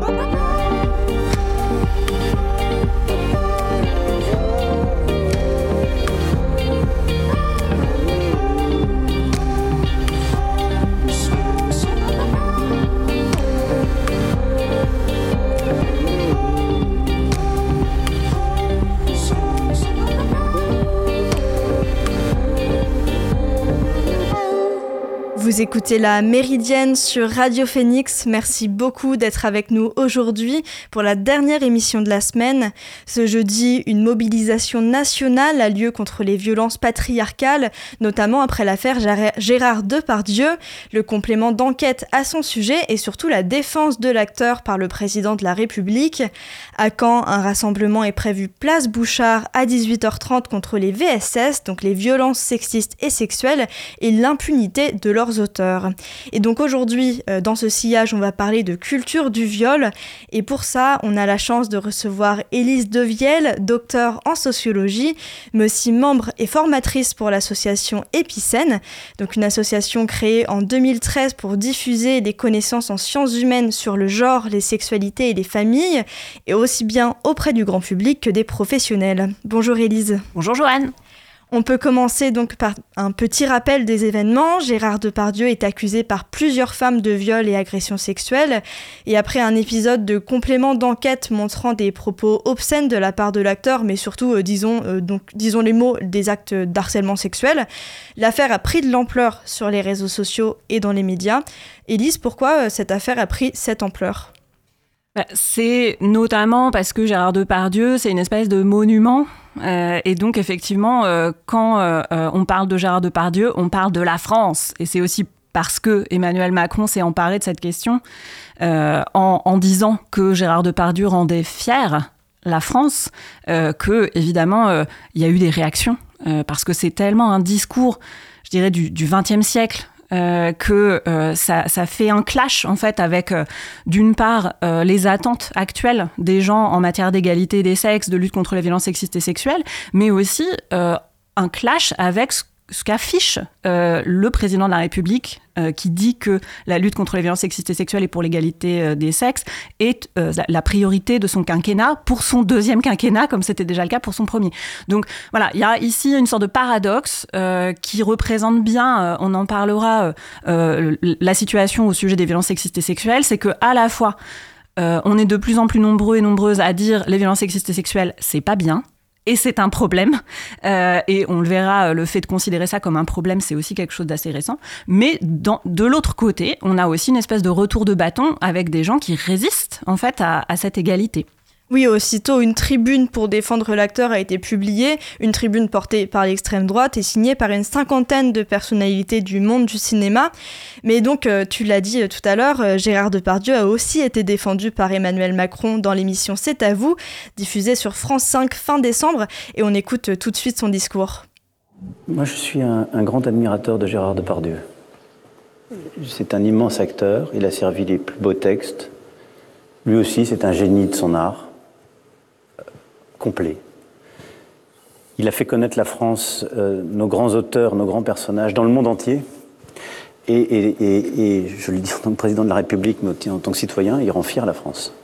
Bye-bye. Vous écoutez la Méridienne sur Radio Phoenix. Merci beaucoup d'être avec nous aujourd'hui pour la dernière émission de la semaine. Ce jeudi, une mobilisation nationale a lieu contre les violences patriarcales, notamment après l'affaire Gérard Depardieu. Le complément d'enquête à son sujet et surtout la défense de l'acteur par le président de la République. À Caen, un rassemblement est prévu place Bouchard à 18h30 contre les VSS, donc les violences sexistes et sexuelles, et l'impunité de leurs auteurs. Et donc aujourd'hui, euh, dans ce sillage, on va parler de culture du viol. Et pour ça, on a la chance de recevoir Élise Devielle, docteur en sociologie, mais aussi membre et formatrice pour l'association Épicène, donc une association créée en 2013 pour diffuser des connaissances en sciences humaines sur le genre, les sexualités et les familles, et aussi bien auprès du grand public que des professionnels. Bonjour Élise. Bonjour Joanne. On peut commencer donc par un petit rappel des événements. Gérard Depardieu est accusé par plusieurs femmes de viol et agressions sexuelles. Et après un épisode de complément d'enquête montrant des propos obscènes de la part de l'acteur, mais surtout, euh, disons, euh, disons les mots, des actes d'harcèlement sexuel, l'affaire a pris de l'ampleur sur les réseaux sociaux et dans les médias. Élise, pourquoi euh, cette affaire a pris cette ampleur? C'est notamment parce que Gérard Depardieu, c'est une espèce de monument. Euh, et donc, effectivement, euh, quand euh, on parle de Gérard Depardieu, on parle de la France. Et c'est aussi parce que Emmanuel Macron s'est emparé de cette question en, en, disant que Gérard Depardieu rendait fière la France, que, évidemment, il y a eu des réactions. parce que c'est tellement un discours, je dirais, du XXe siècle euh, que euh, ça, fait un clash en fait avec euh, d'une part les attentes actuelles des gens en matière d'égalité des sexes, de lutte contre les violences sexistes et sexuelles, mais aussi un clash avec ce ce qu'affiche euh, le président de la République, euh, qui dit que la lutte contre les violences sexistes et sexuelles et pour l'égalité euh, des sexes est la priorité de son quinquennat pour son deuxième quinquennat, comme c'était déjà le cas pour son premier. Donc voilà, il y a ici une sorte de paradoxe qui représente bien, on en parlera, la situation au sujet des violences sexistes et sexuelles, c'est que à la fois on est de plus en plus nombreux et nombreuses à dire les violences sexistes et sexuelles, c'est pas bien et c'est un problème. Euh, et on le verra, le fait de considérer ça comme un problème, c'est aussi quelque chose d'assez récent. Mais de l'autre côté, on a aussi une espèce de retour de bâton avec des gens qui résistent en fait à cette égalité. Oui, aussitôt, une tribune pour défendre l'acteur a été publiée, une tribune portée par l'extrême droite et signée par une cinquantaine de personnalités du monde du cinéma. Mais donc, euh, tu l'as dit euh, tout à l'heure, euh, Gérard Depardieu a aussi été défendu par Emmanuel Macron dans l'émission C'est à vous, diffusée sur France 5 fin décembre, et on écoute tout de suite son discours. Moi, je suis un, un grand admirateur de Gérard Depardieu. C'est un immense acteur, il a servi les plus beaux textes. Lui aussi, c'est un génie de son art Il a fait connaître la France, euh, nos grands auteurs, nos grands personnages dans le monde entier. Et, je le dis en tant que président de la République, mais aussi en tant que citoyen, il rend fier la France.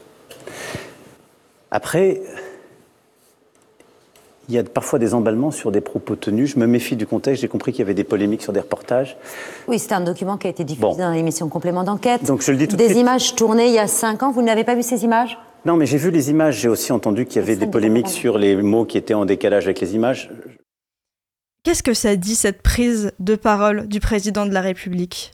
Après, il y a parfois des emballements sur des propos tenus. Je me méfie du contexte. J'ai compris qu'il y avait des polémiques sur des reportages. Oui, c'est un document qui a été diffusé dans l'émission Complément d'enquête. Donc je le dis tout Des images tournées il y a cinq ans. Vous n'avez pas vu ces images? Non, mais j'ai vu les images, j'ai aussi entendu qu'il y avait des polémiques sur les mots qui étaient en décalage avec les images. Qu'est-ce que ça dit, cette prise de parole du président de la République?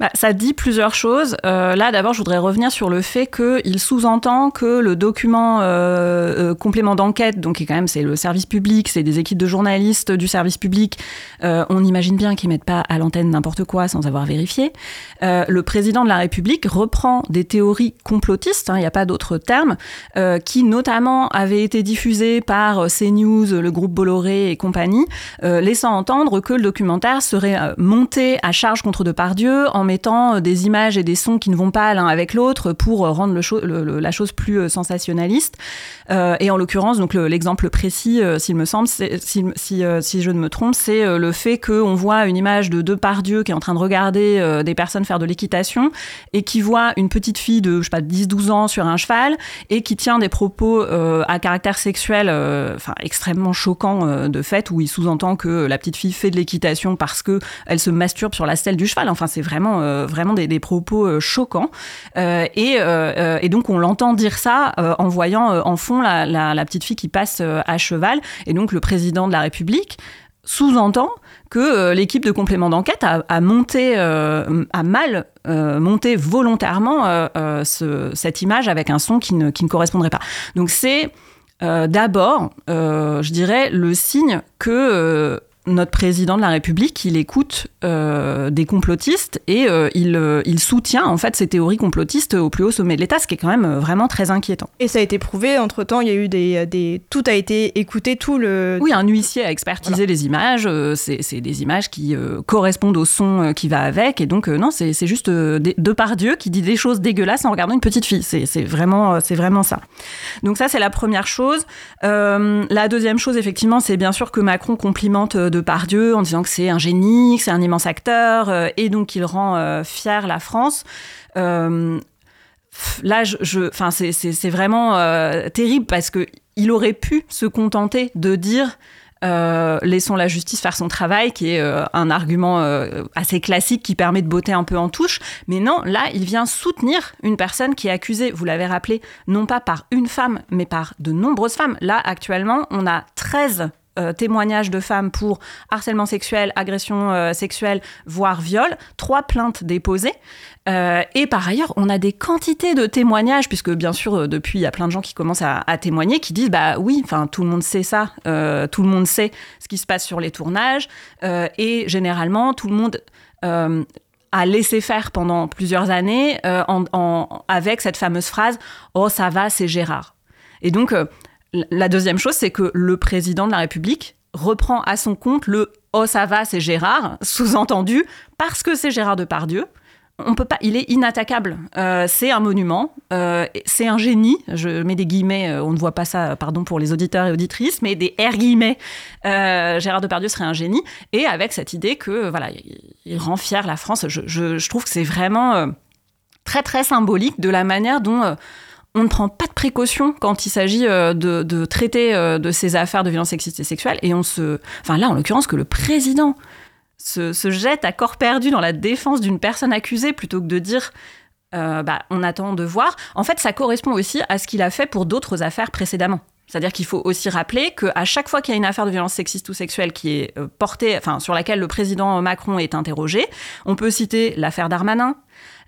Bah, ça dit plusieurs choses. Euh, là, d'abord, je voudrais revenir sur le fait qu'il sous-entend que le document euh, euh, complément d'enquête, donc quand même c'est le service public, c'est des équipes de journalistes du service public, on imagine bien qu'ils mettent pas à l'antenne n'importe quoi sans avoir vérifié. le président de la République reprend des théories complotistes, hein, il n'y a pas d'autre terme, qui notamment avaient été diffusées par CNews, le groupe Bolloré et compagnie, laissant entendre que le documentaire serait monté à charge contre Depardieu en mettant des images et des sons qui ne vont pas l'un avec l'autre pour rendre la chose plus sensationnaliste. et en l'occurrence, donc l'exemple précis, s'il me semble, si, je ne me trompe, c'est le fait qu'on voit une image de Depardieu qui est en train de regarder des personnes faire de l'équitation et qui voit une petite fille de, je sais pas, 10-12 ans sur un cheval et qui tient des propos à caractère sexuel, enfin extrêmement choquant de fait, où il sous-entend que la petite fille fait de l'équitation parce que elle se masturbe sur la selle du cheval. Enfin, c'est vraiment, euh, vraiment des, propos euh, choquants. Euh, et, donc, on l'entend dire ça en voyant en fond la, la, petite fille qui passe à cheval. Et donc, le président de la République sous-entend que l'équipe de complément d'enquête a, monté, a mal monté volontairement cette image avec un son qui ne, qui ne correspondrait pas. Donc c'est d'abord, je dirais, le signe que notre président de la République, il écoute euh, des complotistes et euh, il, euh, il, soutient en fait ces théories complotistes au plus haut sommet de l'État, ce qui est quand même vraiment très inquiétant. Et ça a été prouvé, entre-temps, il y a eu des, des... Tout a été écouté, tout le... Oui, un huissier a expertisé les images, c'est des images qui correspondent au son qui va avec, et donc non, c'est juste de par Dieu qui dit des choses dégueulasses en regardant une petite fille, c'est vraiment, vraiment ça. Donc ça, c'est la première chose. la deuxième chose, effectivement, c'est bien sûr que Macron complimente de par Dieu en disant que c'est un génie, que c'est un immense acteur, euh, et donc qu'il rend euh, fier la France. Euh, là, je, c'est vraiment terrible parce que il aurait pu se contenter de dire laissons la justice faire son travail, qui est un argument assez classique qui permet de botter un peu en touche. Mais non, là, il vient soutenir une personne qui est accusée, vous l'avez rappelé, non pas par une femme, mais par de nombreuses femmes. Là, actuellement, on a 13 euh, témoignages de femmes pour harcèlement sexuel, agression euh, sexuelle, voire viol, trois plaintes déposées. Euh, et par ailleurs, on a des quantités de témoignages, puisque bien sûr, depuis, il y a plein de gens qui commencent à, témoigner, qui disent, bah oui, enfin, tout le monde sait ça, tout le monde sait ce qui se passe sur les tournages, et généralement, tout le monde a laissé faire pendant plusieurs années avec cette fameuse phrase « Oh, ça va, c'est Gérard ». Et donc, la deuxième chose, c'est que le président de la République reprend à son compte le Oh ça va, c'est Gérard, sous-entendu parce que c'est Gérard Depardieu. On peut pas, il est inattaquable. Euh, c'est un monument, euh, c'est un génie. Je mets des guillemets, euh, on ne voit pas ça, pardon pour les auditeurs et auditrices, mais des R guillemets. Gérard Depardieu serait un génie, et avec cette idée que voilà, il, rend fier la France. Je, je trouve que c'est vraiment très très symbolique de la manière dont on ne prend pas de précautions quand il s'agit euh, de, traiter euh, de ces affaires de violence sexiste et sexuelle. Et on se. Enfin, là, en l'occurrence, que le président se, jette à corps perdu dans la défense d'une personne accusée plutôt que de dire. Euh, bah, on attend de voir. En fait, ça correspond aussi à ce qu'il a fait pour d'autres affaires précédemment. C'est-à-dire qu'il faut aussi rappeler qu'à chaque fois qu'il y a une affaire de violence sexiste ou sexuelle qui est portée, enfin, sur laquelle le président Macron est interrogé, on peut citer l'affaire Darmanin,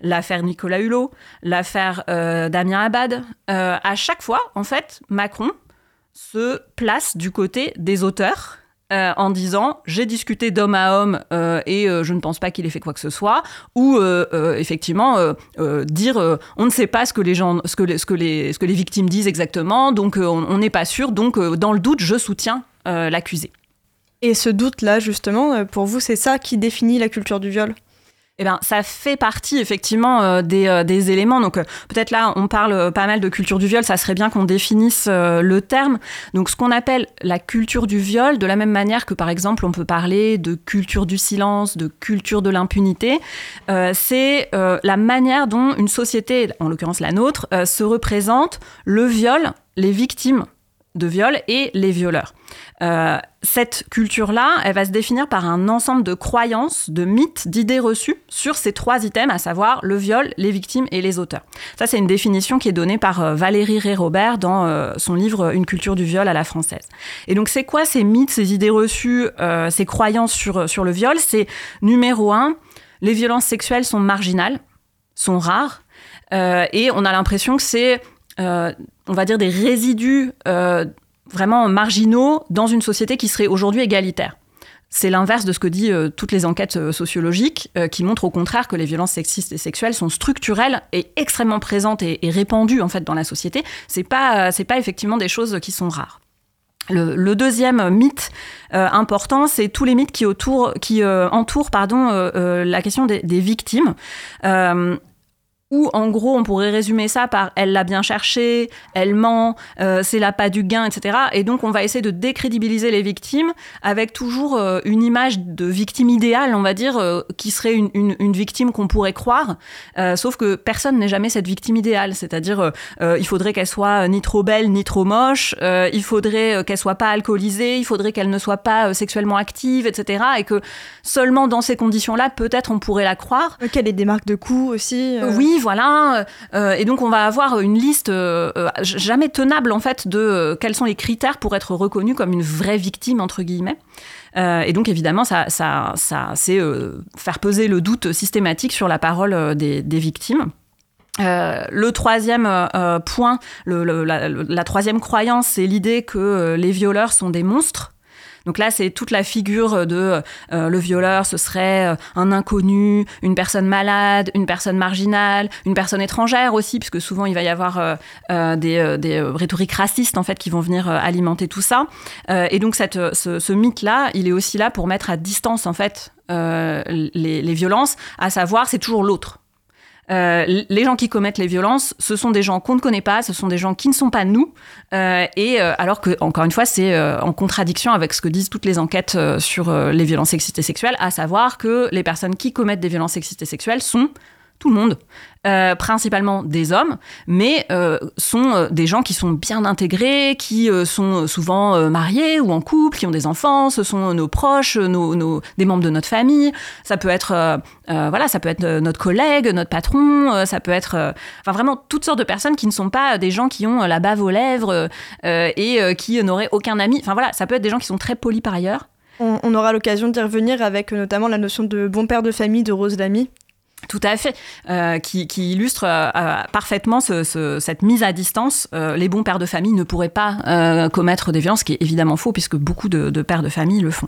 l'affaire Nicolas Hulot, l'affaire euh, Damien Abad. Euh, à chaque fois, en fait, Macron se place du côté des auteurs euh, en disant j'ai discuté d'homme à homme et je ne pense pas qu'il ait fait quoi que ce soit ou effectivement dire on ne sait pas ce que les gens ce que les, ce que les, ce que les victimes disent exactement donc on n'est pas sûr donc dans le doute je soutiens l'accusé. Et ce doute-là, justement, pour vous, c'est ça qui définit la culture du viol? Eh bien, ça fait partie effectivement euh, euh, des, éléments. Donc, euh, peut-être là, on parle pas mal de culture du viol. Ça serait bien qu'on définisse le terme. Donc, ce qu'on appelle la culture du viol, de la même manière que, par exemple, on peut parler de culture du silence, de culture de l'impunité, c'est la manière dont une société, en l'occurrence la nôtre, se représente le viol, les victimes de viol et les violeurs. Euh, cette culture-là, elle va se définir par un ensemble de croyances, de mythes, d'idées reçues sur ces trois items, à savoir le viol, les victimes et les auteurs. Ça, c'est une définition qui est donnée par euh, Valérie Ré-Robert dans euh, son livre Une culture du viol à la française. Et donc, c'est quoi ces mythes, ces idées reçues, ces croyances sur, sur le viol? C'est numéro un, les violences sexuelles sont marginales, sont rares, et on a l'impression que c'est on va dire, des résidus vraiment marginaux dans une société qui serait aujourd'hui égalitaire. C'est l'inverse de ce que disent euh, toutes les enquêtes euh, sociologiques euh, qui montrent au contraire que les violences sexistes et sexuelles sont structurelles et extrêmement présentes et, répandues en fait dans la société. C'est pas c'est pas effectivement des choses qui sont rares. Le, deuxième mythe important, c'est tous les mythes qui, autour, qui entourent pardon, la question des victimes ou en gros on pourrait résumer ça par elle l'a bien cherché, elle ment, euh, c'est la pas du gain, etc. Et donc on va essayer de décrédibiliser les victimes avec toujours euh, une image de victime idéale, on va dire, euh, qui serait une, une, victime qu'on pourrait croire. sauf que personne n'est jamais cette victime idéale. C'est-à-dire il faudrait qu'elle soit ni trop belle ni trop moche, il faudrait qu'elle soit pas alcoolisée, il faudrait qu'elle ne soit pas sexuellement active, etc. Et que seulement dans ces conditions-là, peut-être on pourrait la croire. Qu'elle ait des marques de coups aussi. Oui, voilà. Euh, et donc on va avoir une liste euh, euh, jamais tenable en fait de quels sont les critères pour être reconnu comme une vraie victime entre guillemets. et donc évidemment, ça, ça, ça c'est faire peser le doute systématique sur la parole des, victimes. le troisième point, la, troisième croyance, c'est l'idée que les violeurs sont des monstres. Donc là, c'est toute la figure de euh, le violeur, ce serait euh, un inconnu, une personne malade, une personne marginale, une personne étrangère aussi, puisque souvent il va y avoir euh, des, des, rhétoriques racistes en fait qui vont venir alimenter tout ça. et donc cette, ce, mythe-là, il est aussi là pour mettre à distance en fait les, les violences, à savoir c'est toujours l'autre. Euh, les gens qui commettent les violences, ce sont des gens qu'on ne connaît pas, ce sont des gens qui ne sont pas nous, euh, et euh, alors que, encore une fois, c'est en contradiction avec ce que disent toutes les enquêtes sur les violences sexistes et sexuelles, à savoir que les personnes qui commettent des violences sexistes et sexuelles sont tout le monde, euh, principalement des hommes, mais euh, sont euh, des gens qui sont bien intégrés, qui sont souvent mariés ou en couple, qui ont des enfants, ce sont nos proches, nos, des membres de notre famille. Ça peut être, voilà, ça peut être notre collègue, notre patron, ça peut être, enfin vraiment toutes sortes de personnes qui ne sont pas des gens qui ont la bave aux lèvres et qui n'auraient aucun ami. Enfin voilà, ça peut être des gens qui sont très polis par ailleurs. On, aura l'occasion d'y revenir avec notamment la notion de bon père de famille de Rose Lamy, tout à fait, euh, qui, illustre euh, euh, parfaitement cette mise à distance. les bons pères de famille ne pourraient pas commettre des violences, ce qui est évidemment faux, puisque beaucoup de pères de famille le font.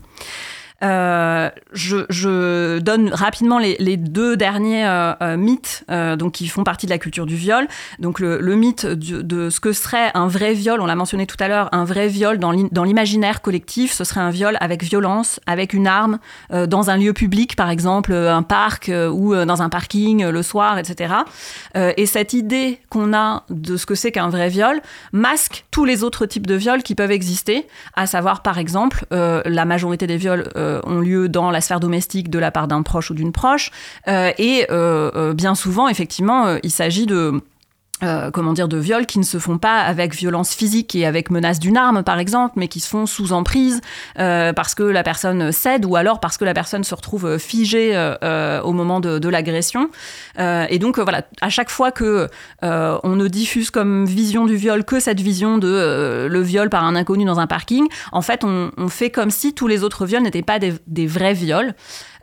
Euh, je, donne rapidement les, deux derniers euh, euh, mythes donc qui font partie de la culture du viol. Donc le, mythe de, ce que serait un vrai viol, on l'a mentionné tout à l'heure, un vrai viol dans l'imaginaire collectif, ce serait un viol avec violence, avec une arme, dans un lieu public par exemple, un parc ou dans un parking le soir, etc. et cette idée qu'on a de ce que c'est qu'un vrai viol masque tous les autres types de viols qui peuvent exister, à savoir par exemple la majorité des viols ont lieu dans la sphère domestique de la part d'un proche ou d'une proche. Euh, et euh, bien souvent, effectivement, il s'agit de euh, comment dire, de viols qui ne se font pas avec violence physique et avec menace d'une arme, par exemple, mais qui se font sous emprise euh, parce que la personne cède ou alors parce que la personne se retrouve figée euh, au moment de, l'agression. et donc, voilà, à chaque fois que on ne diffuse comme vision du viol que cette vision de le viol par un inconnu dans un parking, en fait, on, fait comme si tous les autres viols n'étaient pas des vrais viols.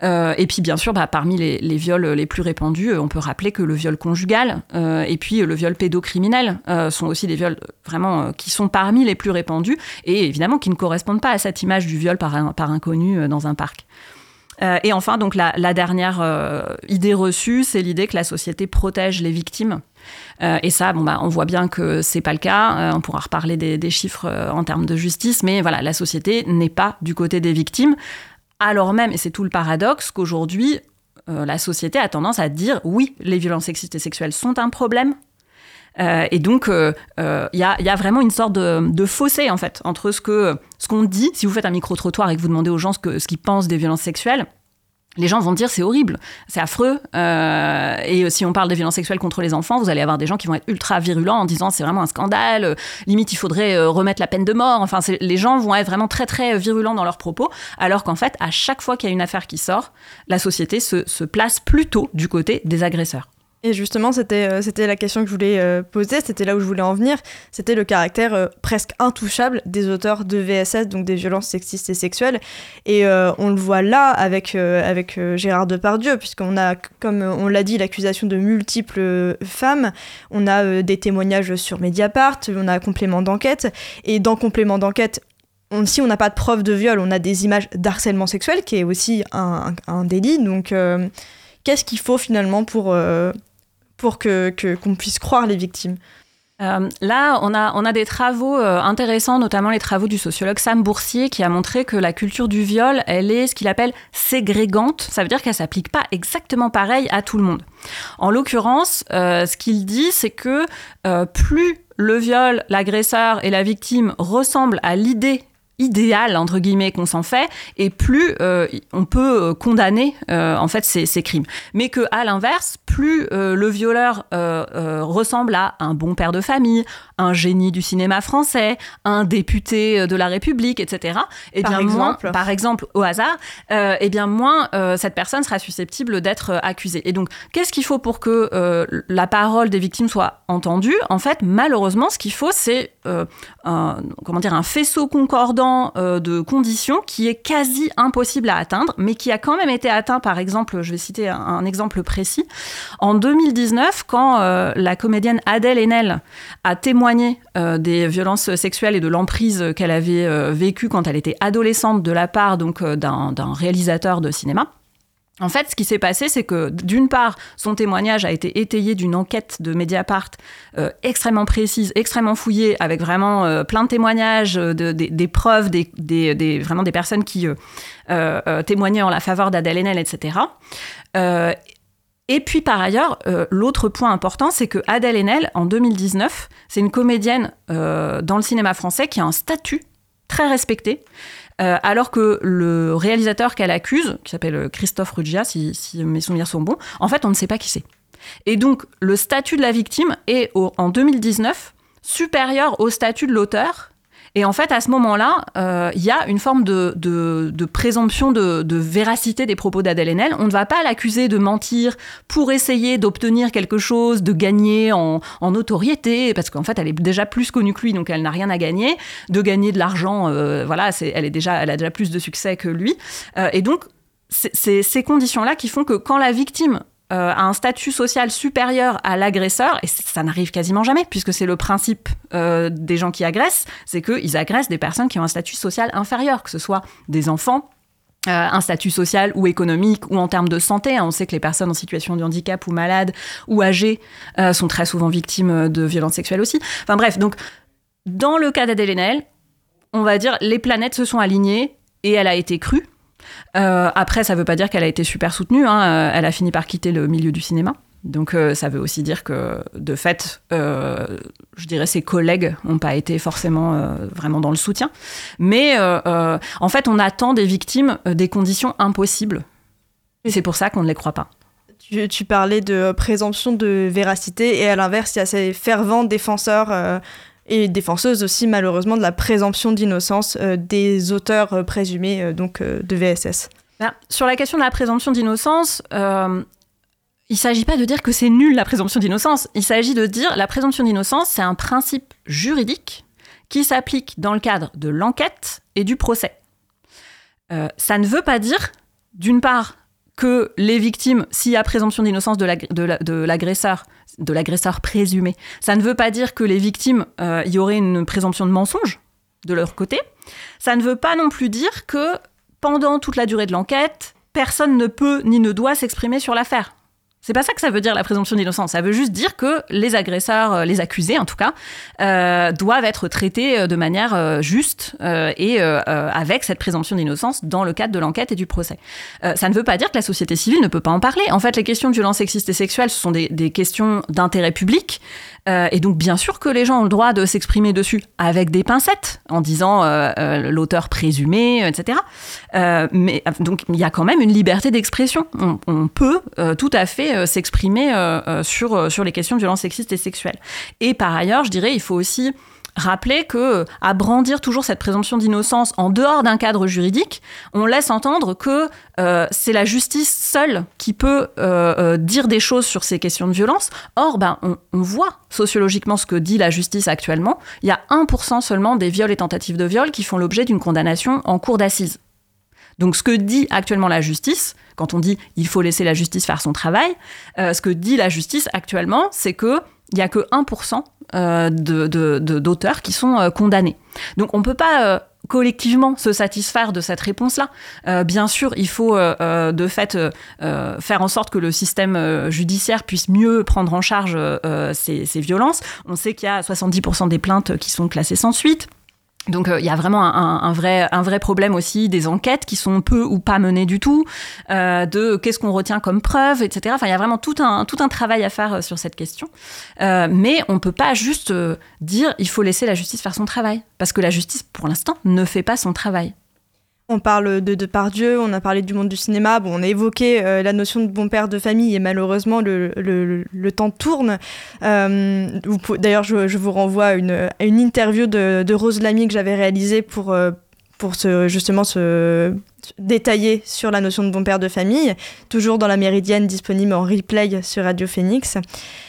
Euh, et puis bien sûr, bah, parmi les, viols les plus répandus, euh, on peut rappeler que le viol conjugal euh, et puis le viol pédocriminel sont aussi des viols vraiment qui sont parmi les plus répandus et évidemment qui ne correspondent pas à cette image du viol par, un, par inconnu dans un parc. et enfin, donc la, dernière idée reçue, c'est l'idée que la société protège les victimes. et ça, bon, bah, on voit bien que c'est pas le cas. on pourra reparler des, des chiffres en termes de justice, mais voilà, la société n'est pas du côté des victimes alors même, et c'est tout le paradoxe, qu'aujourd'hui, euh, la société a tendance à dire oui, les violences sexistes et sexuelles sont un problème. Euh, et donc, il euh, y, a, vraiment une sorte de, fossé, en fait, entre ce ce qu'on dit, si vous faites un micro-trottoir et que vous demandez aux gens ce qu'ils pensent des violences sexuelles, les gens vont dire c'est horrible, c'est affreux. Euh, et si on parle des violences sexuelles contre les enfants, vous allez avoir des gens qui vont être ultra virulents en disant c'est vraiment un scandale, euh, limite il faudrait euh, remettre la peine de mort. Enfin, les gens vont être vraiment très très virulents dans leurs propos, alors qu'en fait, à chaque fois qu'il y a une affaire qui sort, la société se place plutôt du côté des agresseurs. Et justement, c'était euh, c'était la question que je voulais euh, poser, c'était là où je voulais en venir, c'était le caractère euh, presque intouchable des auteurs de VSS, donc des violences sexistes et sexuelles. Et on le voit là avec, avec Gérard Depardieu, puisqu'on a, comme on l'a dit, l'accusation de multiples femmes, on a des témoignages sur Mediapart, on a complément d'enquête, et dans complément d'enquête, si on n'a pas de preuve de viol, on a des images d'harcèlement sexuel, qui est aussi un délit, donc qu'est-ce qu'il faut finalement pour pour que qu'on puisse croire les victimes Euh, là, on a, on a des travaux euh, intéressants, notamment les travaux du sociologue Sam Boursier, qui a montré que la culture du viol, elle est ce qu'il appelle ségrégante. Ça veut dire qu'elle s'applique pas exactement pareil à tout le monde. En l'occurrence, euh, ce qu'il dit, c'est que plus le viol, l'agresseur et la victime ressemblent à l'idée idéal entre guillemets qu'on s'en fait et plus euh, on peut euh, condamner euh, en fait ces, ces, crimes. Mais que à l'inverse plus le violeur ressemble à un bon père de famille un génie du cinéma français un député de la République etc et par bien exemple. moins par exemple au hasard et bien moins cette personne sera susceptible d'être accusée. Et donc qu'est-ce qu'il faut pour que la parole des victimes soit entendue? En fait malheureusement ce qu'il faut c'est comment dire un faisceau concordant euh, de conditions qui est quasi impossible à atteindre, mais qui a quand même été atteint, par exemple, je vais citer un, exemple précis, en 2019, quand euh, la comédienne Adèle Haenel a témoigné euh, des violences sexuelles et de l'emprise qu'elle avait vécue quand elle était adolescente de la part donc d'un réalisateur de cinéma. En fait, ce qui s'est passé, c'est que d'une part, son témoignage a été étayé d'une enquête de Mediapart euh, extrêmement précise, extrêmement fouillée, avec vraiment euh, plein de témoignages, euh, des preuves, des, vraiment des personnes qui témoignaient en la faveur d'Adèle Haenel, etc. et puis par ailleurs, l'autre point important, c'est que Adèle Haenel, en 2019, c'est une comédienne dans le cinéma français qui a un statut très respecté. Euh, alors que le réalisateur qu'elle accuse, qui s'appelle Christophe Ruggia, si, mes souvenirs sont bons, en fait, on ne sait pas qui c'est. Et donc, le statut de la victime est, en 2019, supérieur au statut de l'auteur et en fait, à ce moment-là, euh, il y a une forme de, présomption de, véracité des propos d'Adèle Haenel. On ne va pas l'accuser de mentir pour essayer d'obtenir quelque chose, de gagner en, notoriété, parce qu'en fait, elle est déjà plus connue que lui, donc elle n'a rien à gagner. De gagner de l'argent, euh, voilà, elle, est déjà, elle a déjà plus de succès que lui. Euh, et donc, c'est ces conditions-là qui font que quand la victime à un statut social supérieur à l'agresseur, et ça n'arrive quasiment jamais, puisque c'est le principe euh, des gens qui agressent, c'est qu'ils agressent des personnes qui ont un statut social inférieur, que ce soit des enfants, euh, un statut social ou économique ou en termes de santé. On sait que les personnes en situation de handicap ou malades ou âgées sont très souvent victimes de violences sexuelles aussi. Enfin bref, donc dans le cas d'Adèle on va dire les planètes se sont alignées et elle a été crue. Euh, après, ça ne veut pas dire qu'elle a été super soutenue. Hein. Euh, elle a fini par quitter le milieu du cinéma. Donc euh, ça veut aussi dire que, de fait, je dirais ses collègues n'ont pas été forcément vraiment dans le soutien. Mais en fait, on attend des victimes des conditions impossibles. Et c'est pour ça qu'on ne les croit pas. Tu, tu, parlais de présomption de véracité et à l'inverse, il y a ces fervents défenseurs et défenseuse aussi malheureusement de la présomption d'innocence euh, des auteurs euh, présumés euh, donc de VSS. Ben, sur la question de la présomption d'innocence, il ne s'agit pas de dire que c'est nul la présomption d'innocence. Il s'agit de dire la présomption d'innocence, c'est un principe juridique qui s'applique dans le cadre de l'enquête et du procès. ça ne veut pas dire, d'une part, que les victimes, s'il y a présomption d'innocence de l'agresseur, l'agresseur présumé, ça ne veut pas dire que les victimes, euh, y aurait une présomption de mensonge de leur côté. Ça ne veut pas non plus dire que pendant toute la durée de l'enquête, personne ne peut ni ne doit s'exprimer sur l'affaire. C'est pas ça que ça veut dire la présomption d'innocence. Ça veut juste dire que les agresseurs, euh, les accusés en tout cas, euh, doivent être traités euh, de manière juste et avec cette présomption d'innocence dans le cadre de l'enquête et du procès. ça ne veut pas dire que la société civile ne peut pas en parler. En fait, les questions de violence sexiste et sexuelle, ce sont des, des questions d'intérêt public. Et donc, bien sûr que les gens ont le droit de s'exprimer dessus avec des pincettes, en disant l'auteur présumé, etc. mais donc, il y a quand même une liberté d'expression. On, peut tout à fait euh, s'exprimer euh, euh, sur, sur les questions de violence sexiste et sexuelle. Et par ailleurs, je dirais, il faut aussi rappeler que à brandir toujours cette présomption d'innocence en dehors d'un cadre juridique, on laisse entendre que c'est la justice seule qui peut dire des choses sur ces questions de violence. Or, ben, on, on, voit sociologiquement ce que dit la justice actuellement. Il y a 1% seulement des viols et tentatives de viol qui font l'objet d'une condamnation en cour d'assises. Donc ce que dit actuellement la justice, quand on dit il faut laisser la justice faire son travail, euh, ce que dit la justice actuellement, c'est que il n'y a que 1% euh, d'auteurs qui sont euh, condamnés. Donc on ne peut pas collectivement se satisfaire de cette réponse-là. Euh, bien sûr, il faut de fait faire en sorte que le système judiciaire puisse mieux prendre en charge ces, ces, violences. On sait qu'il y a 70% des plaintes qui sont classées sans suite. Donc euh, il y a vraiment un, vrai, un vrai problème aussi des enquêtes qui sont peu ou pas menées du tout, euh, de qu'est-ce qu'on retient comme preuve, etc. Enfin il y a vraiment tout un, tout un travail à faire euh, sur cette question. mais on ne peut pas juste dire il faut laisser la justice faire son travail, parce que la justice pour l'instant ne fait pas son travail. On parle de Depardieu, on a parlé du monde du cinéma, bon, on a évoqué euh, la notion de bon père de famille et malheureusement le, le, temps tourne. Euh, d'ailleurs, je, vous renvoie à une, une interview de, de, Rose Lamy que j'avais réalisée pour, euh, pour ce, justement se détailler sur la notion de bon père de famille, toujours dans la Méridienne disponible en replay sur Radio Phoenix.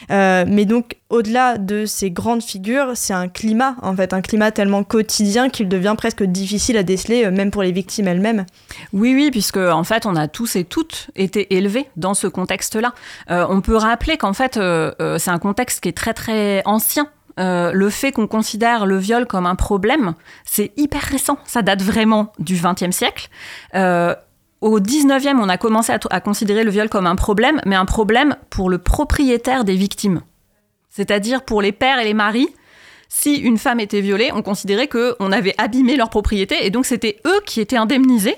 Euh, mais donc, au-delà de ces grandes figures, c'est un climat, en fait, un climat tellement quotidien qu'il devient presque difficile à déceler, euh, même pour les victimes elles-mêmes. Oui, oui, puisque en fait, on a tous et toutes été élevés dans ce contexte-là. Euh, on peut rappeler qu'en fait, c'est un contexte qui est très très ancien euh, le fait qu'on considère le viol comme un problème, c'est hyper récent. Ça date vraiment du XXe siècle. Euh, au 19e, on a commencé à, considérer le viol comme un problème, mais un problème pour le propriétaire des victimes. C'est-à-dire pour les pères et les maris. Si une femme était violée, on considérait qu'on avait abîmé leur propriété et donc c'était eux qui étaient indemnisés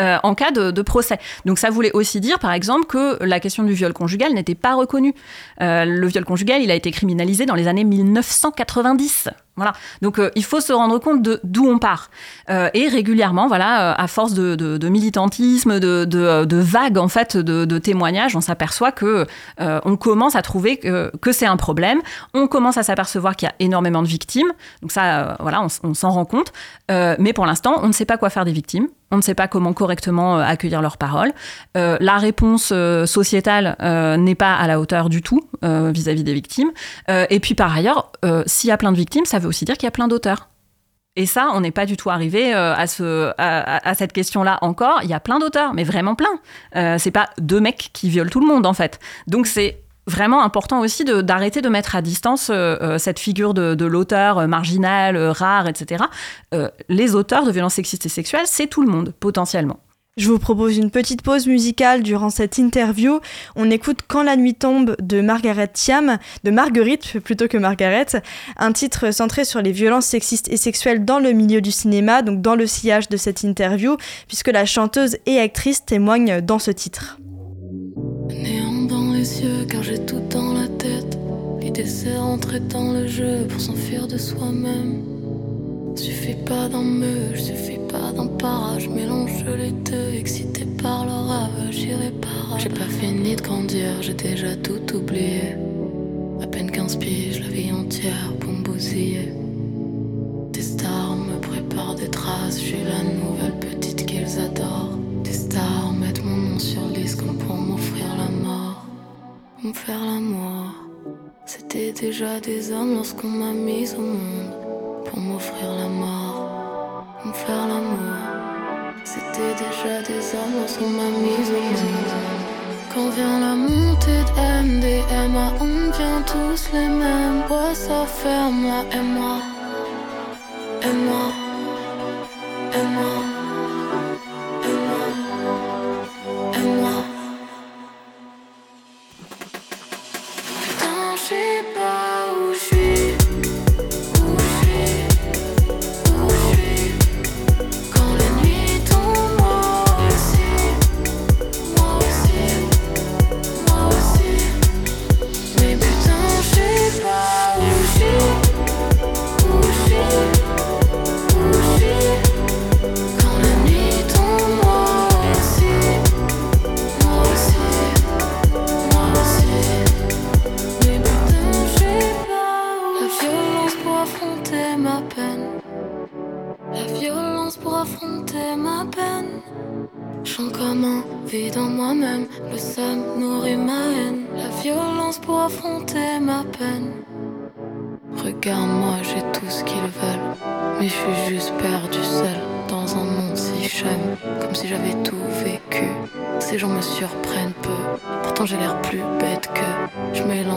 euh, en cas de, procès. Donc ça voulait aussi dire, par exemple, que la question du viol conjugal n'était pas reconnue. Euh, le viol conjugal, il a été criminalisé dans les années 1990. Voilà. Donc euh, il faut se rendre compte de d'où on part. Et régulièrement, voilà, à force de, militantisme, de, vagues en fait de, témoignages, on s'aperçoit que on commence à trouver que, c'est un problème. On commence à s'apercevoir qu'il y a énormément de victimes. Donc ça, voilà, on s'en rend compte. mais pour l'instant, on ne sait pas quoi faire des victimes. On ne sait pas comment correctement accueillir leurs paroles. la réponse sociétale n'est pas à la hauteur du tout vis-à-vis -vis des victimes. et puis par ailleurs, s'il y a plein de victimes, ça veut aussi dire qu'il y a plein d'auteurs. Et ça, on n'est pas du tout arrivé euh, à, ce, à, cette question-là encore. Il y a plein d'auteurs, mais vraiment plein. Euh, c'est pas deux mecs qui violent tout le monde, en fait. Donc c'est vraiment important aussi d'arrêter de, mettre à distance euh, cette figure de, de l'auteur marginal, rare, etc. les auteurs de violences sexistes et sexuelles, c'est tout le monde, potentiellement. Je vous propose une petite pause musicale durant cette interview. On écoute Quand la nuit tombe de Margaret Thiam, de Marguerite plutôt que Margaret, un titre centré sur les violences sexistes et sexuelles dans le milieu du cinéma, donc dans le sillage de cette interview, puisque la chanteuse et actrice témoigne dans ce titre. Les yeux car j'ai tout dans la tête. L'idée c'est rentrer dans le jeu pour s'enfuir de soi-même. Suffit pas d'en me, suffit pas d'un parage. Mélange les deux, excité par le rave, j'irai pas. J'ai pas fini de grandir, j'ai déjà tout oublié. À peine 15 piges, la vie entière pour me bousiller. Faire l'amour, c'était déjà des hommes lorsqu'on m'a mise au monde pour m'offrir la mort, me faire l'amour. C'était déjà des hommes lorsqu'on m'a mise au monde. Quand vient la montée de MDMA, on devient tous les mêmes. Ouais, ça ferme et moi, et moi,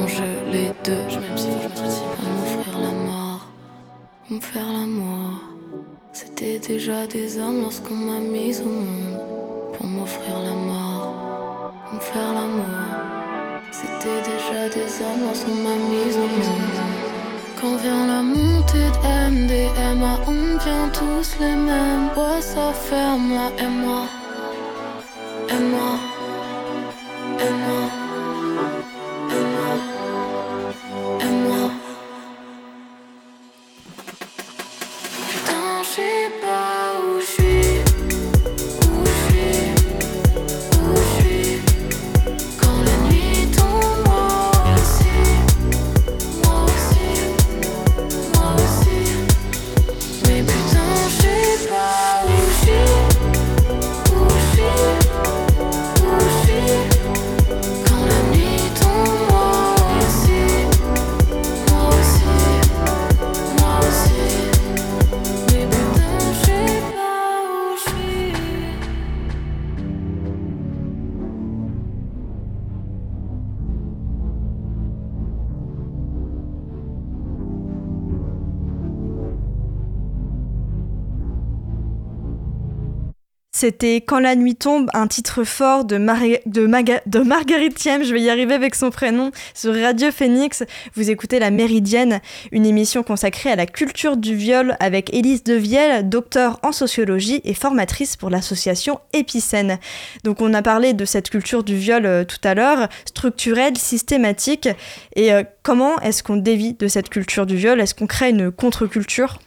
congeler deux. Je m'aime si m'offrir la mort, me faire la. C'était déjà des hommes lorsqu'on m'a mise au monde. Pour m'offrir la mort, me faire la. C'était déjà des hommes lorsqu'on m'a mise au monde. Quand vient la montée de MDMA, ah, on vient tous les mêmes. Bois, ça ferme, là, et moi, et moi. C'était Quand la nuit tombe, un titre fort de, Marguerite Thiem, je vais y arriver avec son prénom, sur Radio Phoenix. Vous écoutez La Méridienne, une émission consacrée à la culture du viol avec Élise Devielle, docteur en sociologie et formatrice pour l'association Épicène. Donc on a parlé de cette culture du viol euh, tout à l'heure, structurelle, systématique, et euh, comment est-ce qu'on dévie de cette culture du viol? Est-ce qu'on crée une contre-culture?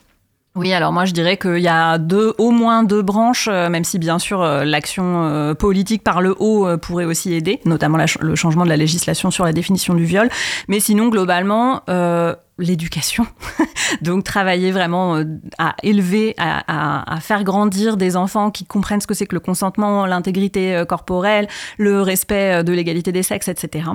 Oui, alors moi je dirais qu'il y a deux, au moins deux branches, euh, même si bien sûr euh, l'action euh, politique par le haut pourrait aussi aider, notamment le changement de la législation sur la définition du viol. Mais sinon, globalement, l'éducation. Donc travailler vraiment à élever, à, à, faire grandir des enfants qui comprennent ce que c'est que le consentement, l'intégrité corporelle, le respect de l'égalité des sexes, etc.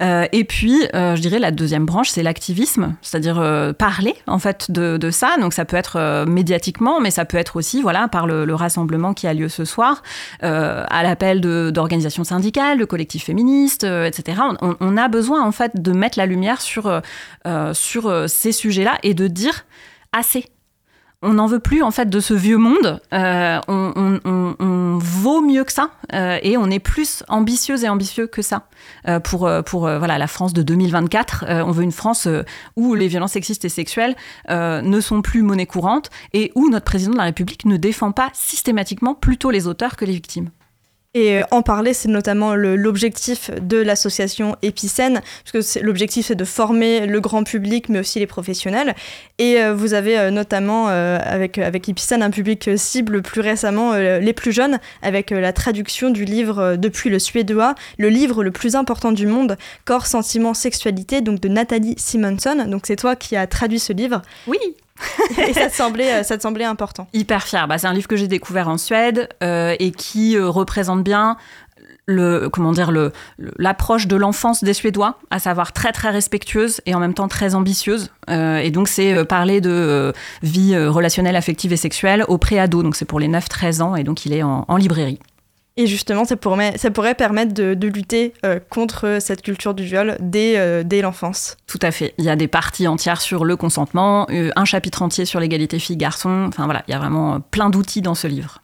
Euh, et puis, euh, je dirais la deuxième branche, c'est l'activisme, c'est-à-dire euh, parler en fait de, ça. Donc ça peut être médiatiquement, mais ça peut être aussi voilà par le, le rassemblement qui a lieu ce soir, à l'appel d'organisations syndicales, de collectifs féministes, etc. On, on, a besoin en fait de mettre la lumière sur sur ces sujets-là et de dire assez. On n'en veut plus en fait de ce vieux monde. Euh, on, on, on, vaut mieux que ça euh, et on est plus ambitieux et ambitieux que ça euh, pour pour euh, voilà la France de 2024. Euh, on veut une France où les violences sexistes et sexuelles ne sont plus monnaie courante et où notre président de la République ne défend pas systématiquement plutôt les auteurs que les victimes. Et euh, en parler, c'est notamment l'objectif de l'association Épicène, parce que l'objectif c'est de former le grand public, mais aussi les professionnels. Et euh, vous avez euh, notamment avec, avec Épicène un public cible plus récemment les plus jeunes, avec la traduction du livre depuis le suédois, le livre le plus important du monde, Corps, Sentiment, Sexualité, donc de Nathalie Simonson. Donc c'est toi qui as traduit ce livre. Oui. et ça te semblait, euh, ça te semblait important. Hyper fier. Bah, c'est un livre que j'ai découvert en Suède euh, et qui euh, représente bien le comment dire l'approche de l'enfance des Suédois, à savoir très très respectueuse et en même temps très ambitieuse. Et donc c'est parler de vie relationnelle, affective et sexuelle au préado. Donc c'est pour les 9-13 ans et donc il est en librairie. Et justement, ça pourrait, ça pourrait permettre de, de lutter euh, contre cette culture du viol dès, euh, dès l'enfance. Tout à fait. Il y a des parties entières sur le consentement, euh, un chapitre entier sur l'égalité filles-garçons. Enfin voilà, il y a vraiment plein d'outils dans ce livre.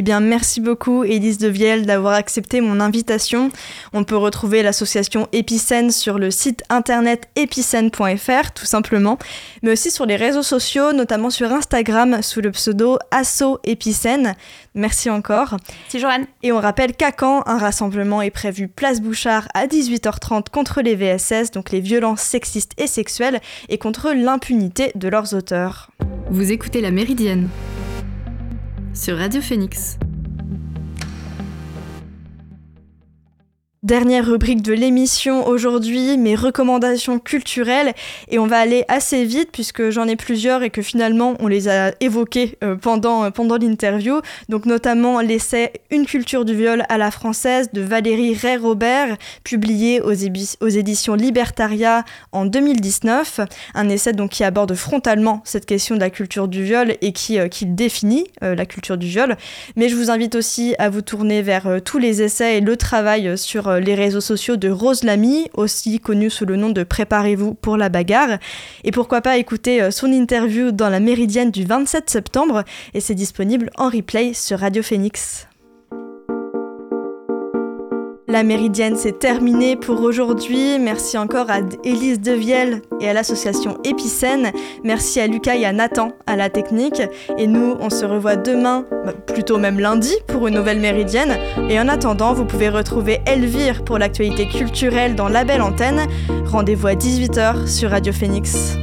Eh bien, merci beaucoup, Élise Devielle, d'avoir accepté mon invitation. On peut retrouver l'association Épicène sur le site internet épicène.fr, tout simplement, mais aussi sur les réseaux sociaux, notamment sur Instagram, sous le pseudo Asso Épicène. Merci encore. C'est Joanne. Et on rappelle qu'à Caen, un rassemblement est prévu place Bouchard à 18h30 contre les VSS, donc les violences sexistes et sexuelles, et contre l'impunité de leurs auteurs. Vous écoutez La Méridienne sur Radio Phoenix. Dernière rubrique de l'émission aujourd'hui, mes recommandations culturelles. Et on va aller assez vite puisque j'en ai plusieurs et que finalement on les a évoquées euh, pendant, euh, pendant l'interview. Donc notamment l'essai Une culture du viol à la française de Valérie Ray-Robert, publié aux, éditions Libertaria en 2019. Un essai donc qui aborde frontalement cette question de la culture du viol et qui, euh, qui définit la culture du viol. Mais je vous invite aussi à vous tourner vers tous les essais et le travail sur sur les réseaux sociaux de Rose Lamy, aussi connue sous le nom de Préparez-vous pour la bagarre. Et pourquoi pas écouter son interview dans la Méridienne du 27 septembre, et c'est disponible en replay sur Radio Phoenix. La méridienne, c'est terminé pour aujourd'hui. Merci encore à Élise Devielle et à l'association Épicène. Merci à Lucas et à Nathan à la technique. Et nous, on se revoit demain, bah, plutôt même lundi, pour une nouvelle méridienne. Et en attendant, vous pouvez retrouver Elvire pour l'actualité culturelle dans la belle antenne. Rendez-vous à 18h sur Radio Phoenix.